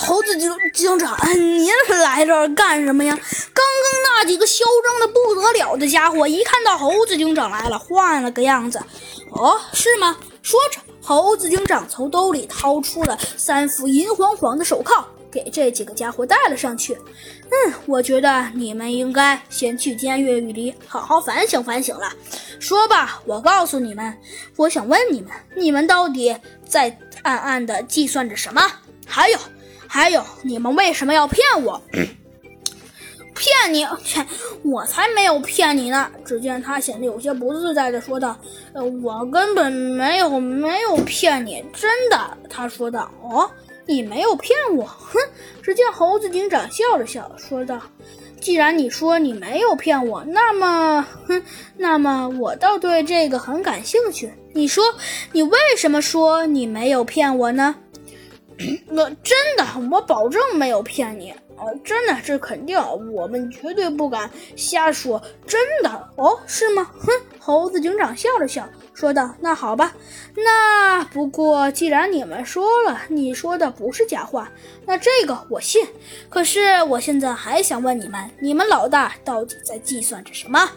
猴子警警长，您来这儿干什么呀？刚刚那几个嚣张的不得了的家伙，一看到猴子警长来了，换了个样子。哦，是吗？说着，猴子警长从兜里掏出了三副银晃晃的手铐，给这几个家伙戴了上去。嗯，我觉得你们应该先去监狱里好好反省反省了。说吧，我告诉你们，我想问你们，你们到底在暗暗的计算着什么？还有。还有，你们为什么要骗我？骗你？切，我才没有骗你呢！只见他显得有些不自在的说道：“呃，我根本没有没有骗你，真的。”他说道：“哦，你没有骗我？”哼！只见猴子警长笑了笑，说道：“既然你说你没有骗我，那么，哼，那么我倒对这个很感兴趣。你说，你为什么说你没有骗我呢？” 那真的，我保证没有骗你啊！真的，这肯定，我们绝对不敢瞎说。真的哦，是吗？哼！猴子警长笑了笑，说道：“那好吧，那不过既然你们说了，你说的不是假话，那这个我信。可是我现在还想问你们，你们老大到底在计算着什么？”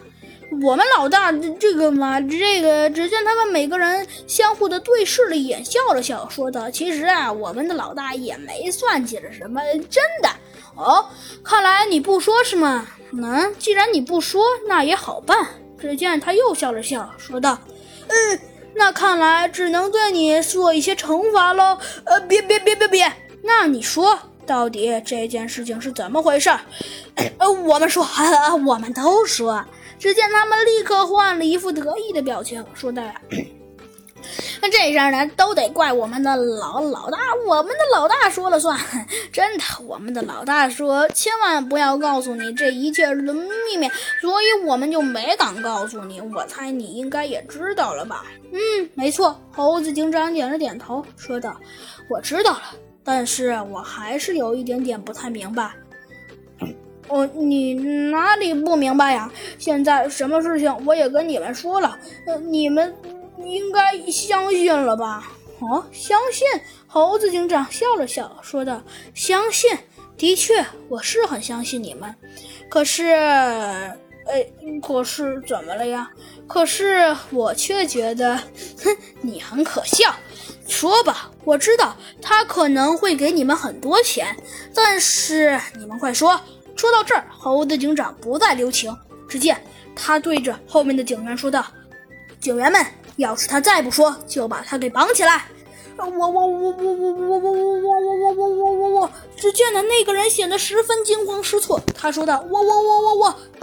我们老大这个嘛，这个只见他们每个人相互的对视了一眼，笑了笑，说道：“其实啊，我们的老大也没算计着什么，真的。”哦，看来你不说是吗？嗯，既然你不说，那也好办。只见他又笑了笑，说道：“嗯，那看来只能对你做一些惩罚喽。呃，别别别别别，那你说，到底这件事情是怎么回事？呃，我们说，我们都说。”只见他们立刻换了一副得意的表情，说道：“那这事儿呢，都得怪我们的老老大，我们的老大说了算。真的，我们的老大说，千万不要告诉你这一切的秘密，所以我们就没敢告诉你。我猜你应该也知道了吧？嗯，没错。”猴子警长点了点头，说道：“我知道了，但是我还是有一点点不太明白。”哦，你哪里不明白呀？现在什么事情我也跟你们说了，呃，你们应该相信了吧？哦，相信？猴子警长笑了笑，说道：“相信，的确，我是很相信你们。可是，哎，可是怎么了呀？可是我却觉得，哼，你很可笑。说吧，我知道他可能会给你们很多钱，但是你们快说。”说到这儿，猴子警长不再留情。只见他对着后面的警员说道：“警员们，要是他再不说，就把他给绑起来。”我我我我我我我我我我我我我我我！只见的那个人显得十分惊慌失措。他说道：“我我我我我。”